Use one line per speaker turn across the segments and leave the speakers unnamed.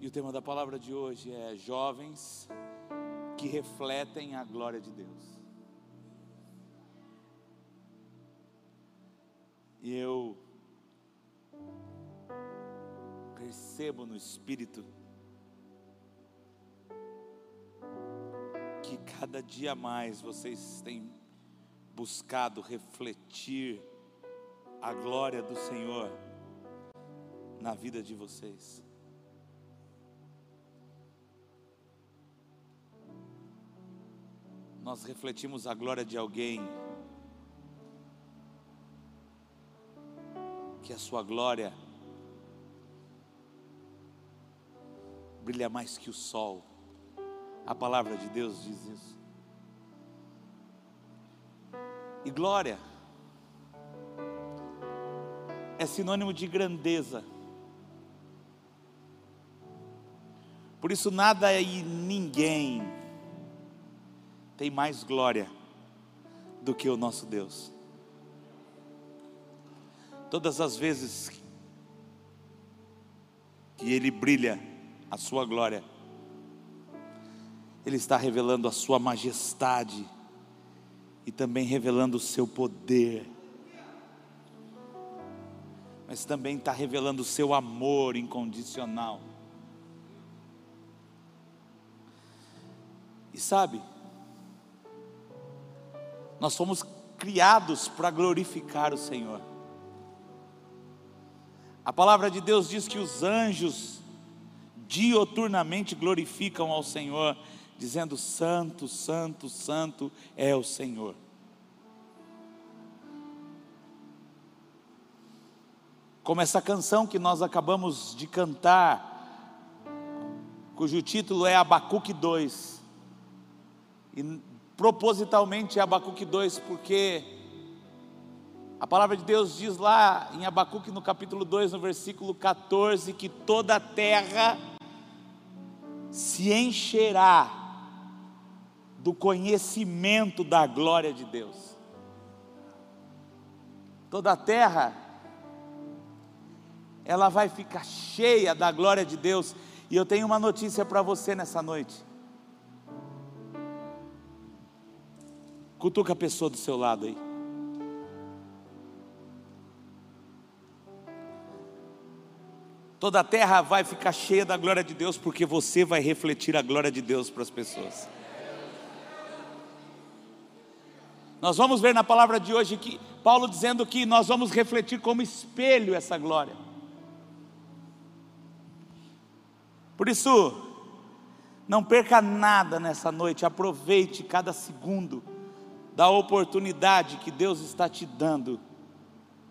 E o tema da palavra de hoje é jovens que refletem a glória de Deus. E eu percebo no Espírito que cada dia mais vocês têm buscado refletir a glória do Senhor na vida de vocês. Nós refletimos a glória de alguém que a sua glória brilha mais que o sol. A palavra de Deus diz isso. E glória é sinônimo de grandeza. Por isso, nada e ninguém tem mais glória do que o nosso Deus. Todas as vezes que Ele brilha, a Sua glória, Ele está revelando a Sua majestade e também revelando o Seu poder, mas também está revelando o Seu amor incondicional. E sabe, nós fomos criados para glorificar o Senhor. A palavra de Deus diz que os anjos dioturnamente glorificam ao Senhor, dizendo: Santo, Santo, Santo é o Senhor. Como essa canção que nós acabamos de cantar, cujo título é Abacuque 2. E propositalmente é Abacuque 2, porque a palavra de Deus diz lá em Abacuque no capítulo 2, no versículo 14, que toda a terra se encherá do conhecimento da glória de Deus. Toda a terra ela vai ficar cheia da glória de Deus. E eu tenho uma notícia para você nessa noite. Cutuca a pessoa do seu lado aí. Toda a terra vai ficar cheia da glória de Deus, porque você vai refletir a glória de Deus para as pessoas. Nós vamos ver na palavra de hoje que Paulo dizendo que nós vamos refletir como espelho essa glória. Por isso, não perca nada nessa noite, aproveite cada segundo da oportunidade que Deus está te dando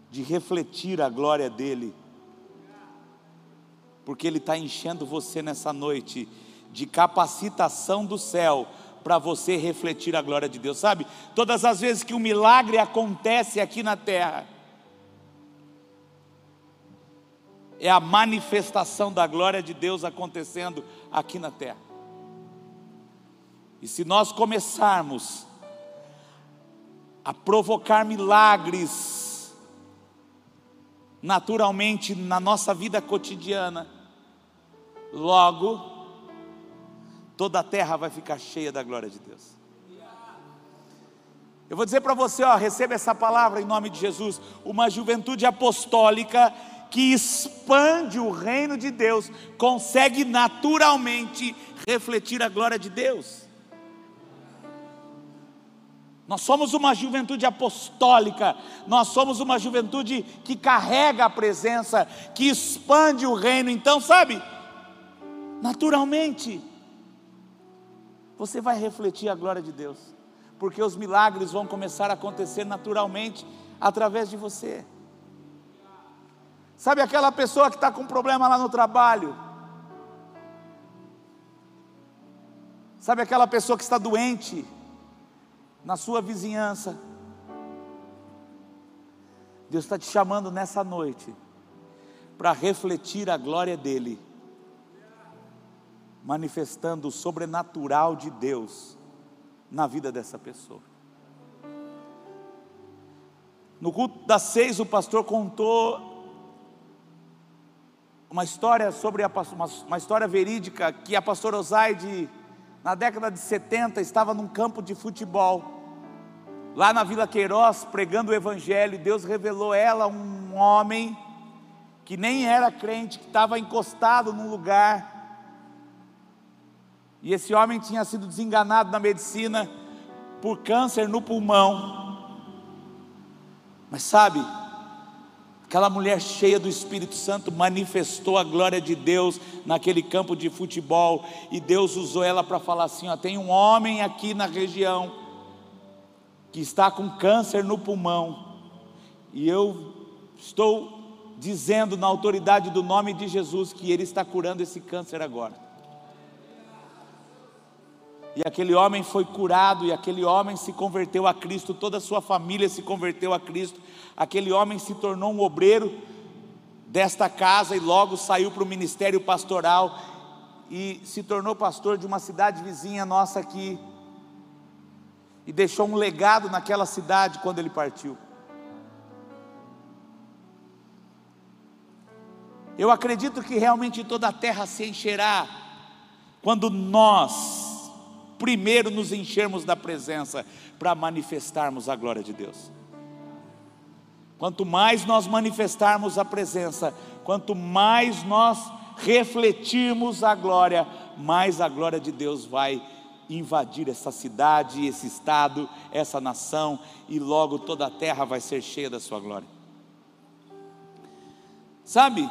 de refletir a glória dEle, porque Ele está enchendo você nessa noite de capacitação do céu para você refletir a glória de Deus, sabe? Todas as vezes que um milagre acontece aqui na terra, é a manifestação da glória de Deus acontecendo aqui na terra. E se nós começarmos a provocar milagres naturalmente na nossa vida cotidiana, logo toda a terra vai ficar cheia da glória de Deus. Eu vou dizer para você, ó, receba essa palavra em nome de Jesus, uma juventude apostólica que expande o reino de Deus, consegue naturalmente refletir a glória de Deus. Nós somos uma juventude apostólica, nós somos uma juventude que carrega a presença, que expande o reino. Então, sabe, naturalmente, você vai refletir a glória de Deus, porque os milagres vão começar a acontecer naturalmente através de você. Sabe aquela pessoa que está com problema lá no trabalho? Sabe aquela pessoa que está doente? Na sua vizinhança. Deus está te chamando nessa noite para refletir a glória dEle, manifestando o sobrenatural de Deus na vida dessa pessoa. No culto das seis, o pastor contou uma história sobre a, uma, uma história verídica que a pastora Osaide, na década de 70, estava num campo de futebol, lá na Vila Queiroz, pregando o Evangelho, e Deus revelou ela um homem que nem era crente, que estava encostado num lugar, e esse homem tinha sido desenganado na medicina por câncer no pulmão. Mas sabe, Aquela mulher cheia do Espírito Santo manifestou a glória de Deus naquele campo de futebol e Deus usou ela para falar assim: ó, tem um homem aqui na região que está com câncer no pulmão e eu estou dizendo na autoridade do nome de Jesus que ele está curando esse câncer agora. E aquele homem foi curado, e aquele homem se converteu a Cristo, toda a sua família se converteu a Cristo. Aquele homem se tornou um obreiro desta casa e logo saiu para o ministério pastoral e se tornou pastor de uma cidade vizinha nossa aqui. E deixou um legado naquela cidade quando ele partiu. Eu acredito que realmente toda a terra se encherá quando nós primeiro nos enchermos da presença para manifestarmos a glória de Deus. Quanto mais nós manifestarmos a presença, quanto mais nós refletirmos a glória, mais a glória de Deus vai invadir essa cidade, esse estado, essa nação, e logo toda a terra vai ser cheia da sua glória. Sabe,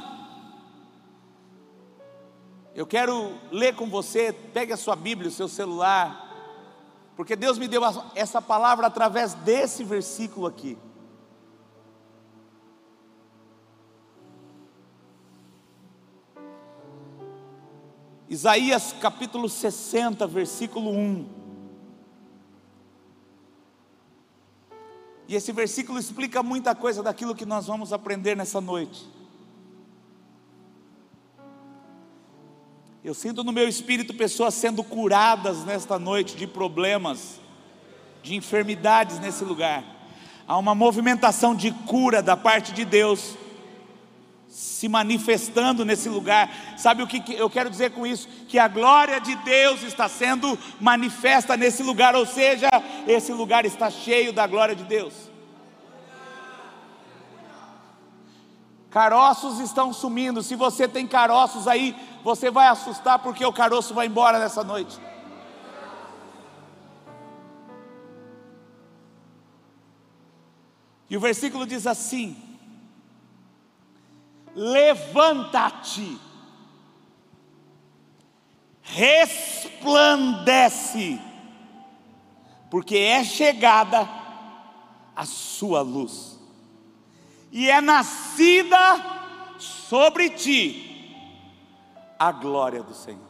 eu quero ler com você, pegue a sua Bíblia, o seu celular, porque Deus me deu essa palavra através desse versículo aqui. Isaías capítulo 60, versículo 1. E esse versículo explica muita coisa daquilo que nós vamos aprender nessa noite. Eu sinto no meu espírito pessoas sendo curadas nesta noite de problemas, de enfermidades nesse lugar. Há uma movimentação de cura da parte de Deus se manifestando nesse lugar. Sabe o que eu quero dizer com isso? Que a glória de Deus está sendo manifesta nesse lugar, ou seja, esse lugar está cheio da glória de Deus. Caroços estão sumindo. Se você tem caroços aí, você vai assustar porque o caroço vai embora nessa noite. E o versículo diz assim: Levanta-te, resplandece, porque é chegada a sua luz, e é nascida sobre ti a glória do Senhor.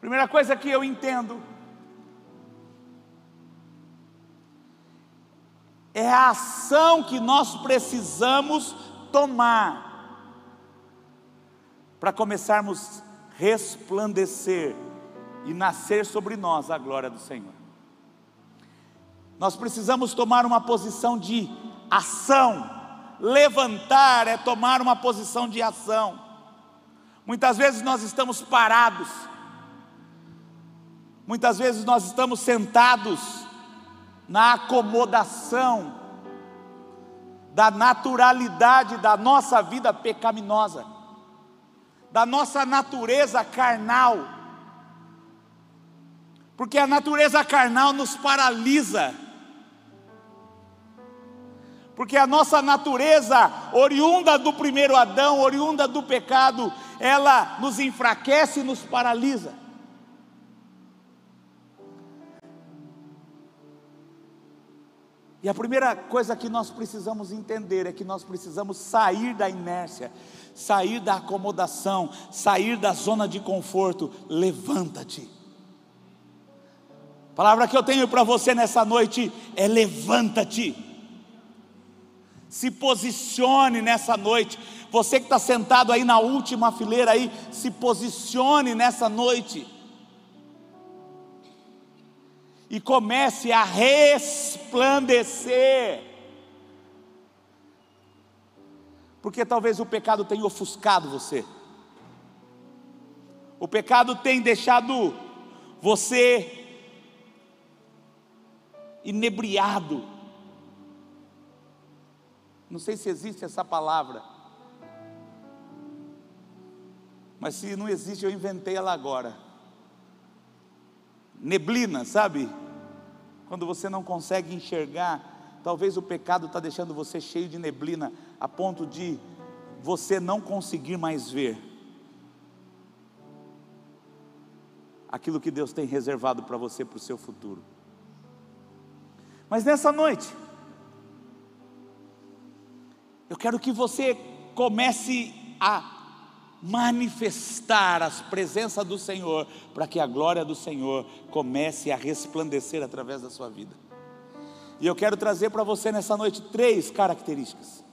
Primeira coisa que eu entendo é a ação que nós precisamos tomar para começarmos a resplandecer e nascer sobre nós a glória do Senhor. Nós precisamos tomar uma posição de ação. Levantar é tomar uma posição de ação. Muitas vezes nós estamos parados, muitas vezes nós estamos sentados na acomodação da naturalidade da nossa vida pecaminosa, da nossa natureza carnal, porque a natureza carnal nos paralisa porque a nossa natureza, oriunda do primeiro Adão, oriunda do pecado, ela nos enfraquece e nos paralisa. E a primeira coisa que nós precisamos entender é que nós precisamos sair da inércia, sair da acomodação, sair da zona de conforto. Levanta-te. A palavra que eu tenho para você nessa noite é: levanta-te se posicione nessa noite. Você que está sentado aí na última fileira aí, se posicione nessa noite. E comece a resplandecer. Porque talvez o pecado tenha ofuscado você. O pecado tem deixado você inebriado. Não sei se existe essa palavra. Mas se não existe, eu inventei ela agora. Neblina, sabe? Quando você não consegue enxergar, talvez o pecado está deixando você cheio de neblina, a ponto de você não conseguir mais ver aquilo que Deus tem reservado para você, para o seu futuro. Mas nessa noite, eu quero que você comece a manifestar as presenças do Senhor, para que a glória do Senhor comece a resplandecer através da sua vida. E eu quero trazer para você nessa noite três características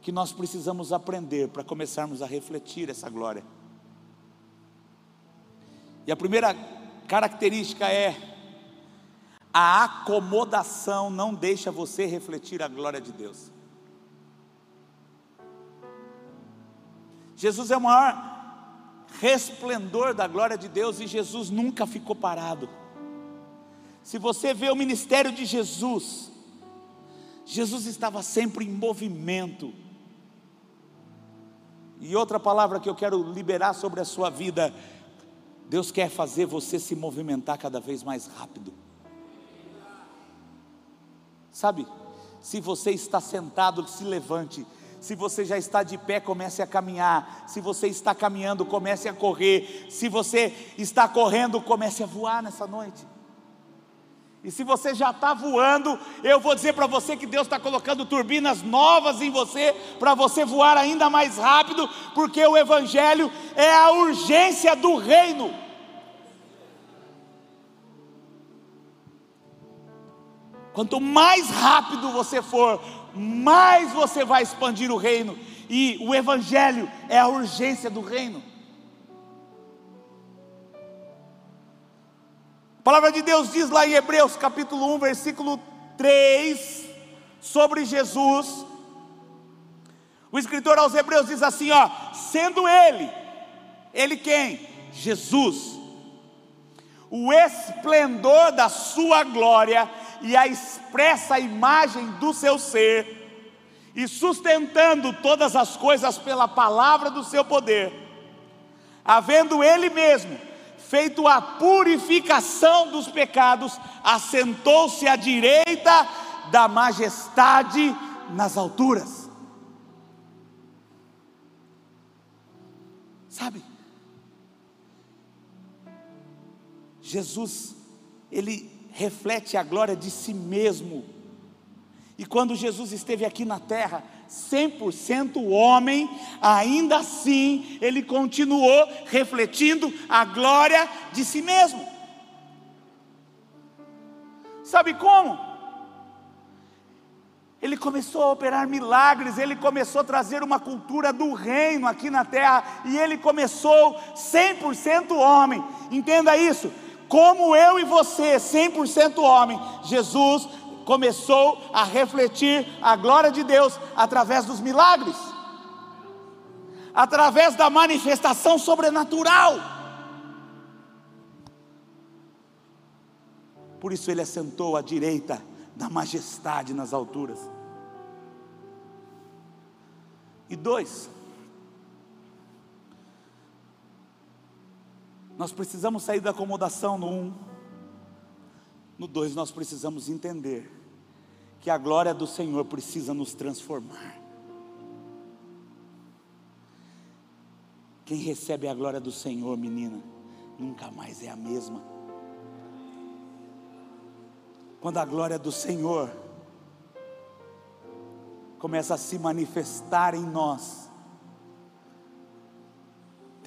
que nós precisamos aprender para começarmos a refletir essa glória. E a primeira característica é: a acomodação não deixa você refletir a glória de Deus. Jesus é o maior resplendor da glória de Deus e Jesus nunca ficou parado. Se você vê o ministério de Jesus, Jesus estava sempre em movimento. E outra palavra que eu quero liberar sobre a sua vida, Deus quer fazer você se movimentar cada vez mais rápido. Sabe, se você está sentado, se levante se você já está de pé, comece a caminhar. Se você está caminhando, comece a correr. Se você está correndo, comece a voar nessa noite. E se você já está voando, eu vou dizer para você que Deus está colocando turbinas novas em você, para você voar ainda mais rápido, porque o Evangelho é a urgência do reino. Quanto mais rápido você for, mais você vai expandir o reino, e o Evangelho é a urgência do reino. A palavra de Deus diz lá em Hebreus capítulo 1, versículo 3, sobre Jesus. O escritor aos Hebreus diz assim: ó, sendo Ele, Ele quem? Jesus, o esplendor da Sua glória e a expressa imagem do seu ser, e sustentando todas as coisas pela palavra do seu poder, havendo Ele mesmo feito a purificação dos pecados, assentou-se à direita da majestade nas alturas. Sabe? Jesus, ele reflete a glória de si mesmo. E quando Jesus esteve aqui na terra, 100% homem, ainda assim ele continuou refletindo a glória de si mesmo. Sabe como? Ele começou a operar milagres, ele começou a trazer uma cultura do reino aqui na terra, e ele começou 100% homem. Entenda isso como eu e você, 100% homem, Jesus começou a refletir a glória de Deus através dos milagres, através da manifestação sobrenatural. Por isso ele assentou à direita da majestade nas alturas. E dois, Nós precisamos sair da acomodação no um. No dois, nós precisamos entender que a glória do Senhor precisa nos transformar. Quem recebe a glória do Senhor, menina, nunca mais é a mesma. Quando a glória do Senhor começa a se manifestar em nós,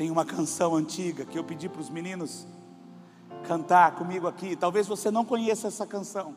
tem uma canção antiga que eu pedi para os meninos cantar comigo aqui. Talvez você não conheça essa canção.